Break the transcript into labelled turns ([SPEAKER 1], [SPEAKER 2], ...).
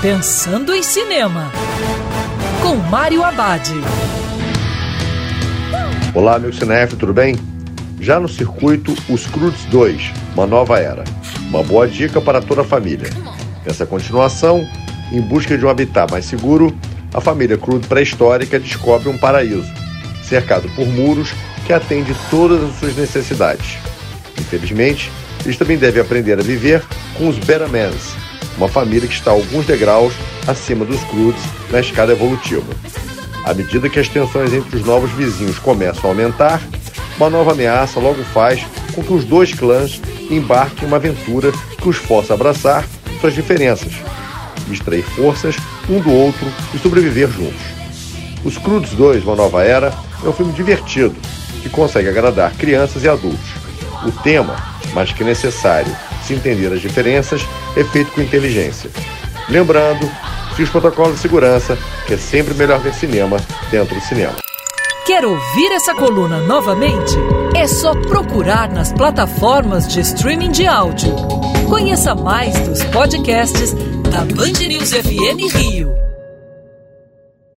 [SPEAKER 1] Pensando em Cinema, com Mário Abad.
[SPEAKER 2] Olá, meu cinef, tudo bem? Já no circuito, Os Crudes 2, Uma Nova Era. Uma boa dica para toda a família. Nessa continuação, em busca de um habitat mais seguro, a família Crude pré-histórica descobre um paraíso, cercado por muros que atende todas as suas necessidades. Infelizmente, eles também devem aprender a viver com os Beramans, uma família que está alguns degraus acima dos Crudes na escada evolutiva. À medida que as tensões entre os novos vizinhos começam a aumentar, uma nova ameaça logo faz com que os dois clãs embarquem em uma aventura que os força a abraçar suas diferenças, extrair forças um do outro e sobreviver juntos. Os Crudes 2, Uma Nova Era, é um filme divertido que consegue agradar crianças e adultos. O tema, mais que necessário, se entender as diferenças, é feito com inteligência. Lembrando, se os protocolos de segurança, que é sempre melhor ver cinema dentro do cinema.
[SPEAKER 1] Quer ouvir essa coluna novamente? É só procurar nas plataformas de streaming de áudio. Conheça mais dos podcasts da Band News FM Rio.